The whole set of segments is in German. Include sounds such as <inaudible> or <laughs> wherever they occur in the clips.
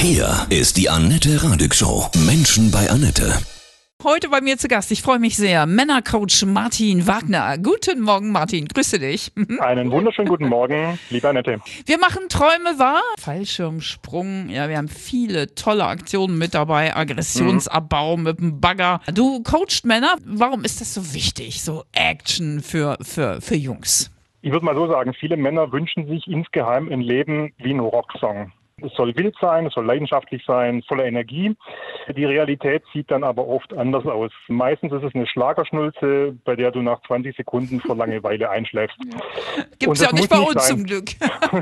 Hier ist die Annette Radig Show. Menschen bei Annette. Heute bei mir zu Gast, ich freue mich sehr, Männercoach Martin Wagner. Guten Morgen, Martin, grüße dich. Einen wunderschönen guten Morgen, liebe Annette. Wir machen Träume wahr, Fallschirmsprung, ja, wir haben viele tolle Aktionen mit dabei, Aggressionsabbau mhm. mit dem Bagger. Du coachst Männer, warum ist das so wichtig, so Action für, für, für Jungs? Ich würde mal so sagen, viele Männer wünschen sich insgeheim ein Leben wie ein Rocksong. Es soll wild sein, es soll leidenschaftlich sein, voller Energie. Die Realität sieht dann aber oft anders aus. Meistens ist es eine Schlagerschnulze, bei der du nach 20 Sekunden vor Langeweile <laughs> einschläfst. Gibt es ja nicht bei uns sein. zum Glück.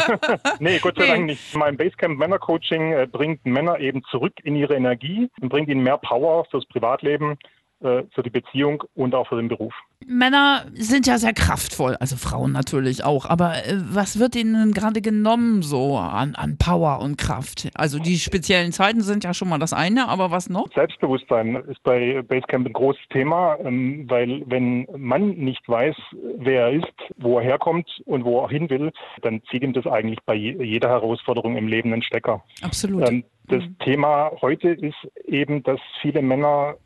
<laughs> nee, Gott sei nee. Dank nicht. Mein Basecamp Männer Coaching äh, bringt Männer eben zurück in ihre Energie und bringt ihnen mehr Power fürs Privatleben äh, für die Beziehung und auch für den Beruf. Männer sind ja sehr kraftvoll, also Frauen natürlich auch. Aber äh, was wird ihnen gerade genommen so an, an Power und Kraft? Also die speziellen Zeiten sind ja schon mal das eine, aber was noch? Selbstbewusstsein ist bei Basecamp ein großes Thema, ähm, weil wenn man nicht weiß, wer er ist, wo er herkommt und wo er hin will, dann zieht ihm das eigentlich bei jeder Herausforderung im Leben einen Stecker. Absolut. Ähm, das mhm. Thema heute ist eben, dass viele Männer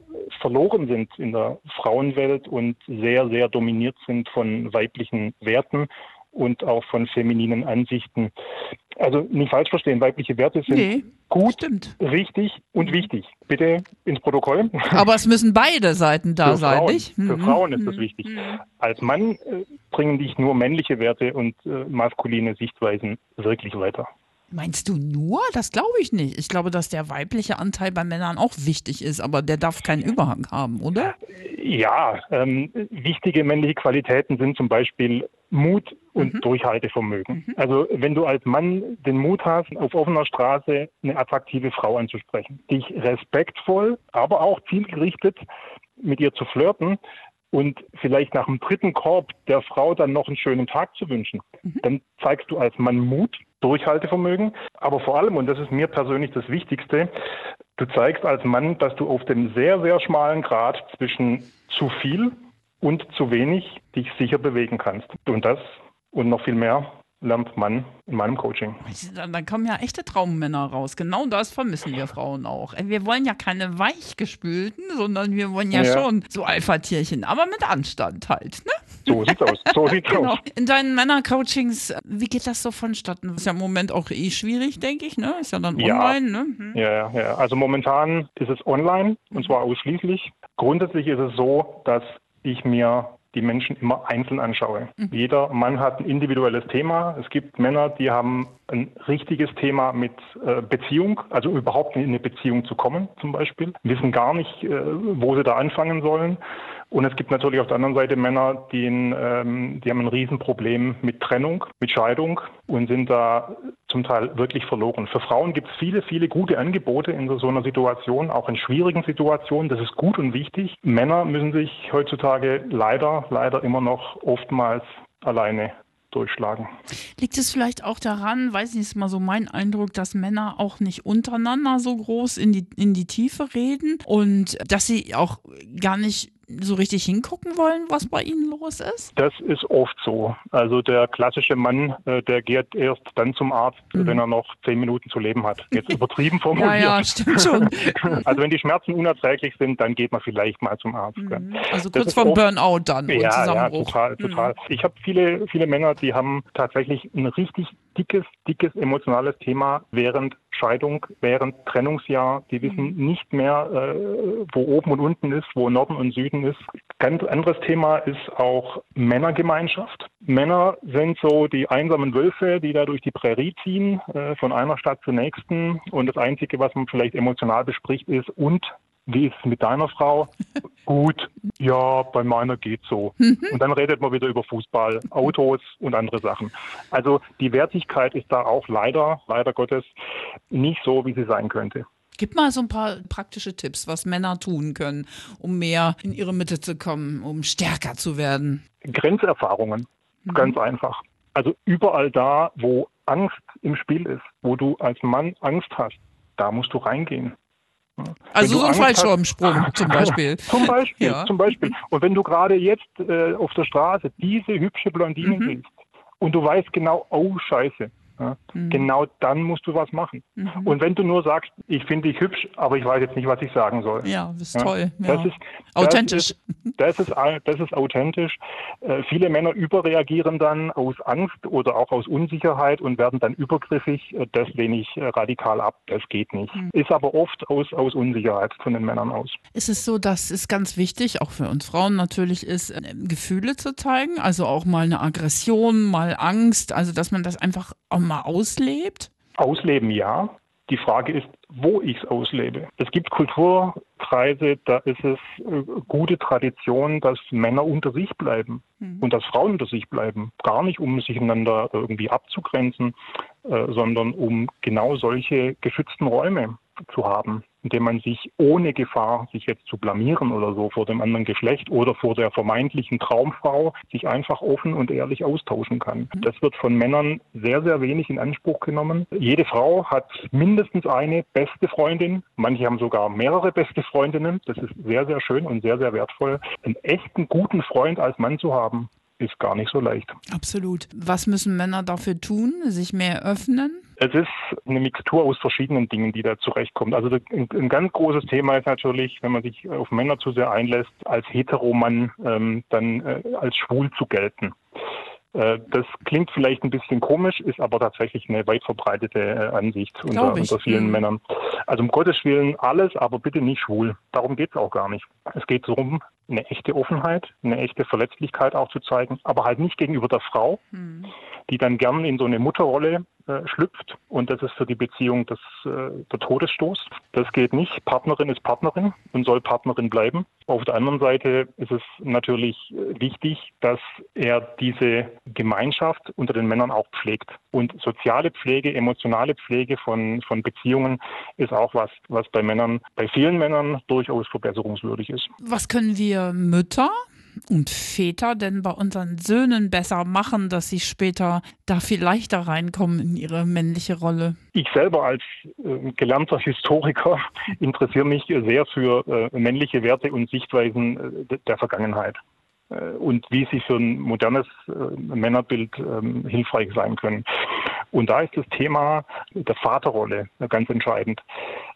verloren sind in der Frauenwelt und sehr, sehr dominiert sind von weiblichen Werten und auch von femininen Ansichten. Also nicht falsch verstehen, weibliche Werte sind nee, gut, stimmt. richtig und mhm. wichtig. Bitte ins Protokoll. Aber es müssen beide Seiten da Für sein, Frauen, nicht? Für mhm. Frauen ist das mhm. wichtig. Mhm. Als Mann äh, bringen dich nur männliche Werte und äh, maskuline Sichtweisen wirklich weiter. Meinst du nur? Das glaube ich nicht. Ich glaube, dass der weibliche Anteil bei Männern auch wichtig ist, aber der darf keinen Überhang haben, oder? Ja, ähm, wichtige männliche Qualitäten sind zum Beispiel Mut und mhm. Durchhaltevermögen. Mhm. Also wenn du als Mann den Mut hast, auf offener Straße eine attraktive Frau anzusprechen, dich respektvoll, aber auch zielgerichtet mit ihr zu flirten, und vielleicht nach dem dritten Korb der Frau dann noch einen schönen Tag zu wünschen, mhm. dann zeigst du als Mann Mut Durchhaltevermögen. Aber vor allem, und das ist mir persönlich das Wichtigste, du zeigst als Mann, dass du auf dem sehr, sehr schmalen Grad zwischen zu viel und zu wenig dich sicher bewegen kannst. Und das und noch viel mehr lernt man in meinem Coaching. Dann kommen ja echte Traummänner raus. Genau das vermissen wir Frauen auch. Wir wollen ja keine weichgespülten, sondern wir wollen ja, ja. schon so Alpha-Tierchen, aber mit Anstand halt. Ne? So sieht's aus. So <laughs> sieht's genau. aus. In deinen Männercoachings, wie geht das so vonstatten? Ist ja im Moment auch eh schwierig, denke ich. Ne? Ist ja dann online. Ja. Ne? Hm. Ja, ja. Also momentan ist es online und zwar ausschließlich. Grundsätzlich ist es so, dass ich mir die Menschen immer einzeln anschaue. Mhm. Jeder Mann hat ein individuelles Thema. Es gibt Männer, die haben ein richtiges Thema mit äh, Beziehung, also überhaupt in eine Beziehung zu kommen zum Beispiel, wissen gar nicht, äh, wo sie da anfangen sollen. Und es gibt natürlich auf der anderen Seite Männer, die, in, ähm, die haben ein Riesenproblem mit Trennung, mit Scheidung und sind da zum Teil wirklich verloren. Für Frauen gibt es viele, viele gute Angebote in so einer Situation, auch in schwierigen Situationen. Das ist gut und wichtig. Männer müssen sich heutzutage leider, leider immer noch oftmals alleine durchschlagen. Liegt es vielleicht auch daran, weiß ich, ist mal so mein Eindruck, dass Männer auch nicht untereinander so groß in die, in die Tiefe reden und dass sie auch gar nicht so richtig hingucken wollen, was bei ihnen los ist? Das ist oft so. Also der klassische Mann, äh, der geht erst dann zum Arzt, mhm. wenn er noch zehn Minuten zu leben hat. Jetzt <laughs> übertrieben formuliert. ja, ja, stimmt schon. <laughs> also wenn die Schmerzen unerträglich sind, dann geht man vielleicht mal zum Arzt. Mhm. Also kurz vorm Burnout dann ja, Ja, total, total. Mhm. Ich habe viele, viele Männer, die haben tatsächlich ein richtig dickes, dickes emotionales Thema während Scheidung, während Trennungsjahr. Die wissen mhm. nicht mehr, äh, wo oben und unten ist, wo Norden und Süden ist. Ganz anderes Thema ist auch Männergemeinschaft. Männer sind so die einsamen Wölfe, die da durch die Prärie ziehen, äh, von einer Stadt zur nächsten. Und das Einzige, was man vielleicht emotional bespricht, ist und wie ist es mit deiner Frau? <laughs> Gut, ja, bei meiner geht so. Mhm. Und dann redet man wieder über Fußball, Autos und andere Sachen. Also die Wertigkeit ist da auch leider, leider Gottes, nicht so, wie sie sein könnte. Gib mal so ein paar praktische Tipps, was Männer tun können, um mehr in ihre Mitte zu kommen, um stärker zu werden. Grenzerfahrungen, mhm. ganz einfach. Also überall da, wo Angst im Spiel ist, wo du als Mann Angst hast, da musst du reingehen. Also so ein Fallschirmsprung <laughs> zum Beispiel. zum Beispiel, ja. zum Beispiel. Und wenn du gerade jetzt äh, auf der Straße diese hübsche Blondine mhm. siehst und du weißt genau, oh Scheiße, Ja? Mhm. Genau dann musst du was machen. Mhm. Und wenn du nur sagst, ich finde dich hübsch, aber ich weiß jetzt nicht, was ich sagen soll. Ja, das ist ja? toll. Ja. Das ist authentisch. Das ist, das ist, das ist authentisch. Äh, viele Männer überreagieren dann aus Angst oder auch aus Unsicherheit und werden dann übergriffig. Äh, das lehne ich äh, radikal ab. Das geht nicht. Mhm. Ist aber oft aus, aus Unsicherheit von den Männern aus. Ist es so, dass es ganz wichtig, auch für uns Frauen natürlich ist, äh, Gefühle zu zeigen? Also auch mal eine Aggression, mal Angst, also dass man das einfach auch mal auslebt? Ausleben ja. Die Frage ist, wo ich es auslebe. Es gibt Kulturkreise, da ist es äh, gute Tradition, dass Männer unter sich bleiben mhm. und dass Frauen unter sich bleiben. Gar nicht, um sich einander irgendwie abzugrenzen, äh, sondern um genau solche geschützten Räume zu haben indem man sich ohne Gefahr, sich jetzt zu blamieren oder so vor dem anderen Geschlecht oder vor der vermeintlichen Traumfrau, sich einfach offen und ehrlich austauschen kann. Mhm. Das wird von Männern sehr, sehr wenig in Anspruch genommen. Jede Frau hat mindestens eine beste Freundin. Manche haben sogar mehrere beste Freundinnen. Das ist sehr, sehr schön und sehr, sehr wertvoll. Einen echten guten Freund als Mann zu haben, ist gar nicht so leicht. Absolut. Was müssen Männer dafür tun? Sich mehr öffnen? Es ist eine Mixtur aus verschiedenen Dingen, die da zurechtkommt. Also ein, ganz großes Thema ist natürlich, wenn man sich auf Männer zu sehr einlässt, als Heteromann ähm, dann äh, als schwul zu gelten. Äh, das klingt vielleicht ein bisschen komisch, ist aber tatsächlich eine weit verbreitete äh, Ansicht unter, unter, vielen mhm. Männern. Also um Gottes Willen alles, aber bitte nicht schwul. Darum geht es auch gar nicht. Es geht darum, eine echte Offenheit, eine echte Verletzlichkeit auch zu zeigen, aber halt nicht gegenüber der Frau, mhm. die dann gern in so eine Mutterrolle äh, schlüpft und das ist für die Beziehung das, äh, der Todesstoß. Das geht nicht. Partnerin ist Partnerin und soll Partnerin bleiben. Auf der anderen Seite ist es natürlich äh, wichtig, dass er diese Gemeinschaft unter den Männern auch pflegt. Und soziale Pflege, emotionale Pflege von, von Beziehungen ist auch was, was bei Männern, bei vielen Männern durchaus verbesserungswürdig ist. Was können wir Mütter und Väter denn bei unseren Söhnen besser machen, dass sie später da viel leichter reinkommen in ihre männliche Rolle? Ich selber als äh, gelernter Historiker <laughs> interessiere mich sehr für äh, männliche Werte und Sichtweisen äh, der Vergangenheit. Äh, und wie sie für ein modernes äh, Männerbild ähm, hilfreich sein können. Und da ist das Thema der Vaterrolle ganz entscheidend.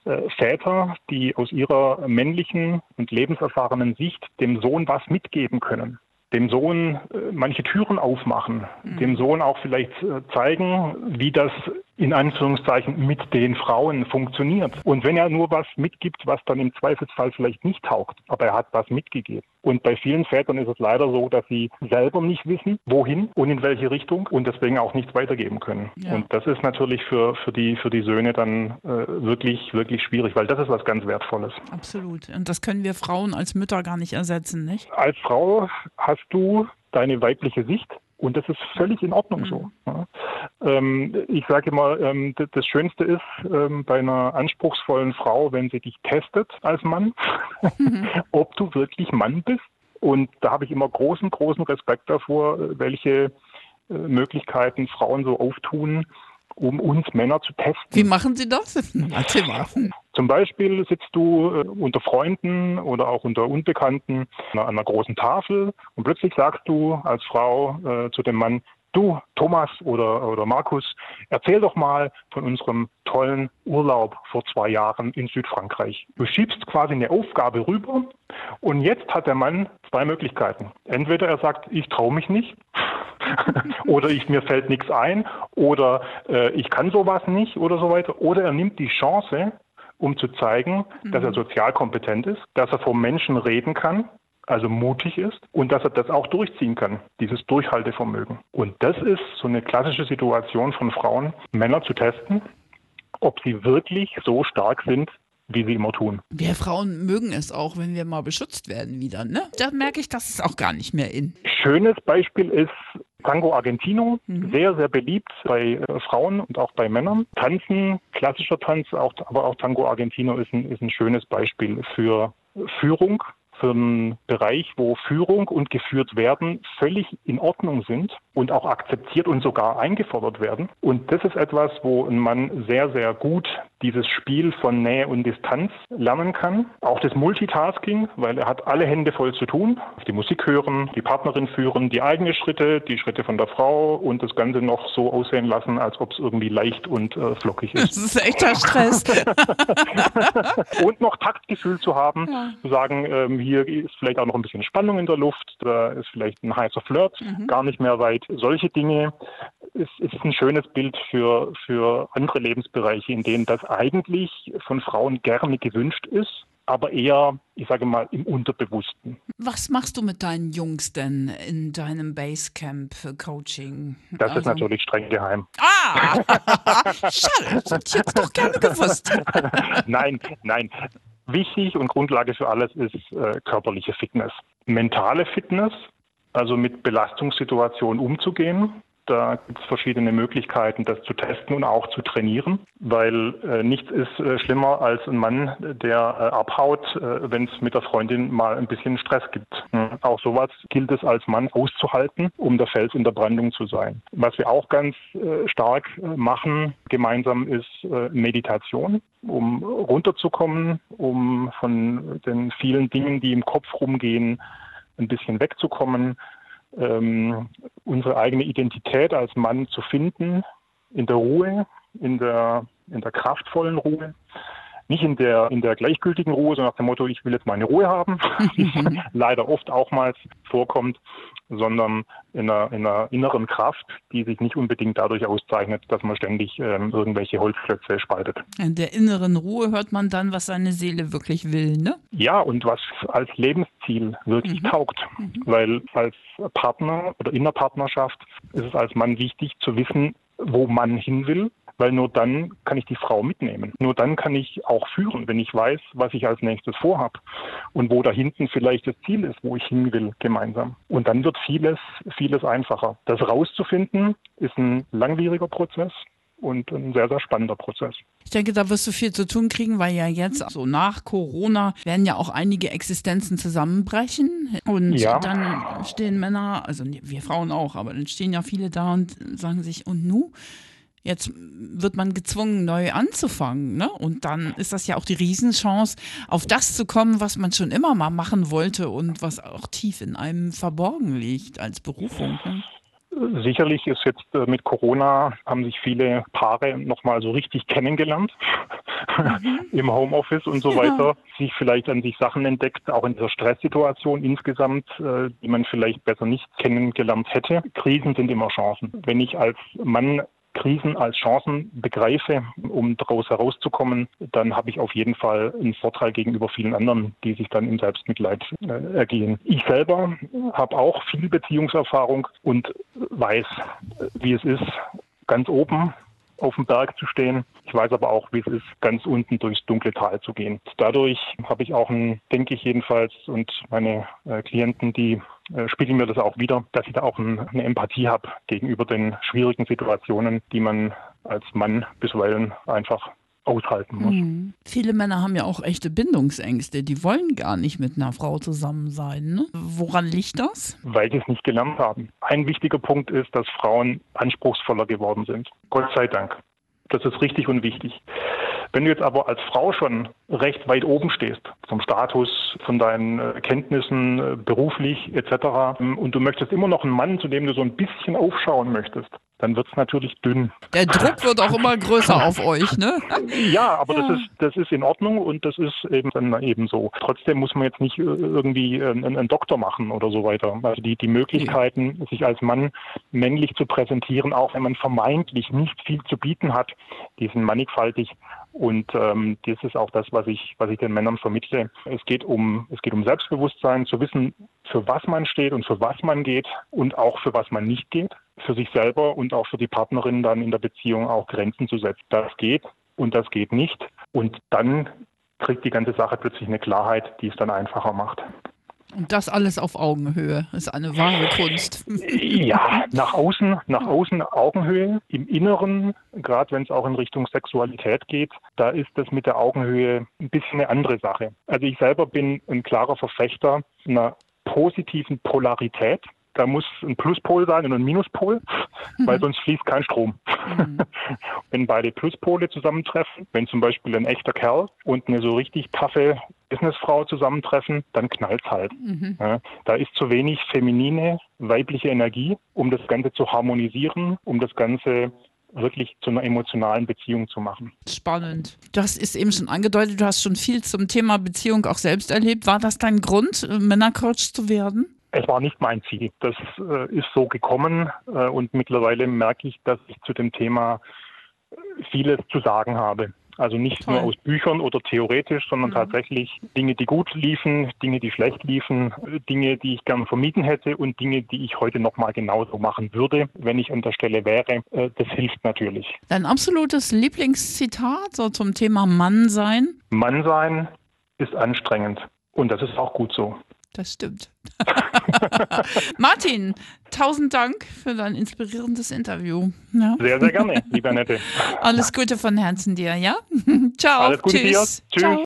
Äh, Väter, die aus ihrer männlichen und lebenserfahrenen Sicht dem Sohn was mitgeben können, dem Sohn manche Türen aufmachen, mhm. dem Sohn auch vielleicht zeigen, wie das in Anführungszeichen mit den Frauen funktioniert. Und wenn er nur was mitgibt, was dann im Zweifelsfall vielleicht nicht taugt, aber er hat was mitgegeben. Und bei vielen Vätern ist es leider so, dass sie selber nicht wissen, wohin und in welche Richtung und deswegen auch nichts weitergeben können. Ja. Und das ist natürlich für, für, die, für die Söhne dann äh, wirklich, wirklich schwierig, weil das ist was ganz Wertvolles. Absolut. Und das können wir Frauen als Mütter gar nicht ersetzen, nicht? Als Frau hast du deine weibliche Sicht und das ist völlig in Ordnung mhm. so. Ja. Ähm, ich sage immer, ähm, das Schönste ist ähm, bei einer anspruchsvollen Frau, wenn sie dich testet als Mann, mhm. <laughs> ob du wirklich Mann bist. Und da habe ich immer großen, großen Respekt davor, welche äh, Möglichkeiten Frauen so auftun, um uns Männer zu testen. Wie machen Sie das? <laughs> Erzähl mal. Zum Beispiel sitzt du äh, unter Freunden oder auch unter Unbekannten an einer großen Tafel und plötzlich sagst du als Frau äh, zu dem Mann, du Thomas oder, oder Markus, erzähl doch mal von unserem tollen Urlaub vor zwei Jahren in Südfrankreich. Du schiebst quasi eine Aufgabe rüber und jetzt hat der Mann zwei Möglichkeiten. Entweder er sagt, ich traue mich nicht <laughs> oder ich, mir fällt nichts ein oder äh, ich kann sowas nicht oder so weiter. Oder er nimmt die Chance, um zu zeigen, mhm. dass er mhm. sozial kompetent ist, dass er vor Menschen reden kann, also mutig ist und dass er das auch durchziehen kann, dieses Durchhaltevermögen. Und das ist so eine klassische Situation von Frauen, Männer zu testen, ob sie wirklich so stark sind, wie sie immer tun. Wir Frauen mögen es auch, wenn wir mal beschützt werden wieder, ne? Da merke ich, das ist auch gar nicht mehr in. Schönes Beispiel ist Tango Argentino, mhm. sehr, sehr beliebt bei äh, Frauen und auch bei Männern. Tanzen, klassischer Tanz, auch, aber auch Tango Argentino ist ein, ist ein schönes Beispiel für Führung für einen Bereich, wo Führung und geführt werden völlig in Ordnung sind und auch akzeptiert und sogar eingefordert werden. Und das ist etwas, wo ein Mann sehr, sehr gut dieses Spiel von Nähe und Distanz lernen kann. Auch das Multitasking, weil er hat alle Hände voll zu tun. Die Musik hören, die Partnerin führen, die eigenen Schritte, die Schritte von der Frau und das Ganze noch so aussehen lassen, als ob es irgendwie leicht und äh, flockig ist. Das ist echter Stress. <laughs> und noch Taktgefühl zu haben, ja. zu sagen, ähm, hier ist vielleicht auch noch ein bisschen Spannung in der Luft, da ist vielleicht ein heißer Flirt, mhm. gar nicht mehr weit. Solche Dinge ist, ist ein schönes Bild für, für andere Lebensbereiche, in denen das eigentlich von Frauen gerne gewünscht ist aber eher, ich sage mal, im Unterbewussten. Was machst du mit deinen Jungs denn in deinem Basecamp-Coaching? Das also, ist natürlich streng geheim. Ah! <laughs> Schade, das hätte ich jetzt doch gerne gewusst. <laughs> nein, nein. Wichtig und Grundlage für alles ist äh, körperliche Fitness. Mentale Fitness, also mit Belastungssituationen umzugehen, da gibt es verschiedene Möglichkeiten, das zu testen und auch zu trainieren, weil äh, nichts ist äh, schlimmer als ein Mann, der äh, abhaut, äh, wenn es mit der Freundin mal ein bisschen Stress gibt. Mhm. Auch sowas gilt es als Mann auszuhalten, um der Fels in der Brandung zu sein. Was wir auch ganz äh, stark äh, machen gemeinsam ist Meditation, um runterzukommen, um von den vielen Dingen, die im Kopf rumgehen, ein bisschen wegzukommen ähm, unsere eigene Identität als Mann zu finden, in der Ruhe, in der, in der kraftvollen Ruhe. Nicht in der, in der gleichgültigen Ruhe, sondern nach dem Motto, ich will jetzt meine Ruhe haben, <laughs> die <laughs> leider oft auch mal vorkommt, sondern in einer, in einer inneren Kraft, die sich nicht unbedingt dadurch auszeichnet, dass man ständig ähm, irgendwelche Holzklötze spaltet. In der inneren Ruhe hört man dann, was seine Seele wirklich will, ne? Ja, und was als Lebensziel wirklich mhm. taugt. Mhm. Weil als Partner oder in der Partnerschaft ist es als Mann wichtig zu wissen, wo man hin will weil nur dann kann ich die Frau mitnehmen. Nur dann kann ich auch führen, wenn ich weiß, was ich als nächstes vorhab und wo da hinten vielleicht das Ziel ist, wo ich hin will gemeinsam. Und dann wird vieles, vieles einfacher. Das rauszufinden ist ein langwieriger Prozess und ein sehr, sehr spannender Prozess. Ich denke, da wirst du viel zu tun kriegen, weil ja jetzt so nach Corona werden ja auch einige Existenzen zusammenbrechen und ja. dann stehen Männer, also wir Frauen auch, aber dann stehen ja viele da und sagen sich, und nu? Jetzt wird man gezwungen, neu anzufangen. Ne? Und dann ist das ja auch die Riesenchance, auf das zu kommen, was man schon immer mal machen wollte und was auch tief in einem verborgen liegt als Berufung. Ne? Sicherlich ist jetzt äh, mit Corona haben sich viele Paare nochmal so richtig kennengelernt mhm. <laughs> im Homeoffice und so ja. weiter, sich vielleicht an sich Sachen entdeckt, auch in dieser Stresssituation insgesamt, äh, die man vielleicht besser nicht kennengelernt hätte. Krisen sind immer Chancen. Wenn ich als Mann Krisen als Chancen begreife, um daraus herauszukommen, dann habe ich auf jeden Fall einen Vorteil gegenüber vielen anderen, die sich dann im Selbstmitleid äh, ergehen. Ich selber habe auch viel Beziehungserfahrung und weiß, wie es ist, ganz oben auf dem Berg zu stehen. Ich weiß aber auch, wie es ist, ganz unten durchs dunkle Tal zu gehen. Dadurch habe ich auch ein, denke ich jedenfalls, und meine äh, Klienten, die äh, spiegeln mir das auch wieder, dass ich da auch ein, eine Empathie habe gegenüber den schwierigen Situationen, die man als Mann bisweilen einfach aushalten muss. Mhm. Viele Männer haben ja auch echte Bindungsängste. Die wollen gar nicht mit einer Frau zusammen sein. Ne? Woran liegt das? Weil sie es nicht gelernt haben. Ein wichtiger Punkt ist, dass Frauen anspruchsvoller geworden sind. Gott sei Dank. Das ist richtig und wichtig. Wenn du jetzt aber als Frau schon recht weit oben stehst, vom Status, von deinen äh, Kenntnissen, äh, beruflich etc., und du möchtest immer noch einen Mann, zu dem du so ein bisschen aufschauen möchtest, dann wird es natürlich dünn. Der Druck wird auch immer größer auf euch, ne? Ja, aber ja. Das, ist, das ist in Ordnung und das ist eben dann eben so. Trotzdem muss man jetzt nicht äh, irgendwie einen, einen Doktor machen oder so weiter. Also die, die Möglichkeiten, ja. sich als Mann männlich zu präsentieren, auch wenn man vermeintlich nicht viel zu bieten hat, die sind mannigfaltig. Und ähm, das ist auch das, was ich, was ich den Männern vermittle. Es geht um, es geht um Selbstbewusstsein, zu wissen, für was man steht und für was man geht und auch für was man nicht geht für sich selber und auch für die Partnerin dann in der Beziehung auch Grenzen zu setzen. Das geht und das geht nicht. Und dann kriegt die ganze Sache plötzlich eine Klarheit, die es dann einfacher macht. Und das alles auf Augenhöhe ist eine wahre Kunst. Ja, nach außen, nach außen Augenhöhe, im Inneren, gerade wenn es auch in Richtung Sexualität geht, da ist das mit der Augenhöhe ein bisschen eine andere Sache. Also ich selber bin ein klarer Verfechter einer positiven Polarität da muss ein Pluspol sein und ein Minuspol, mhm. weil sonst fließt kein Strom. Mhm. <laughs> wenn beide Pluspole zusammentreffen, wenn zum Beispiel ein echter Kerl und eine so richtig taffe Businessfrau zusammentreffen, dann knallt's halt. Mhm. Ja, da ist zu wenig feminine, weibliche Energie, um das Ganze zu harmonisieren, um das Ganze wirklich zu einer emotionalen Beziehung zu machen. Spannend. Du hast es eben schon angedeutet, du hast schon viel zum Thema Beziehung auch selbst erlebt. War das dein Grund, Männercoach zu werden? Es war nicht mein Ziel. Das äh, ist so gekommen äh, und mittlerweile merke ich, dass ich zu dem Thema vieles zu sagen habe. Also nicht Toll. nur aus Büchern oder theoretisch, sondern mhm. tatsächlich Dinge, die gut liefen, Dinge, die schlecht liefen, äh, Dinge, die ich gern vermieden hätte und Dinge, die ich heute nochmal genauso machen würde, wenn ich an der Stelle wäre. Äh, das hilft natürlich. Dein absolutes Lieblingszitat so zum Thema Mann sein? Mann sein ist anstrengend und das ist auch gut so. Das stimmt. <laughs> Martin, tausend Dank für dein inspirierendes Interview. Ja. Sehr, sehr gerne, lieber Nette. Alles Gute von Herzen dir, ja? <laughs> Ciao. Alles Gute Tschüss. dir. Tschüss. Ciao.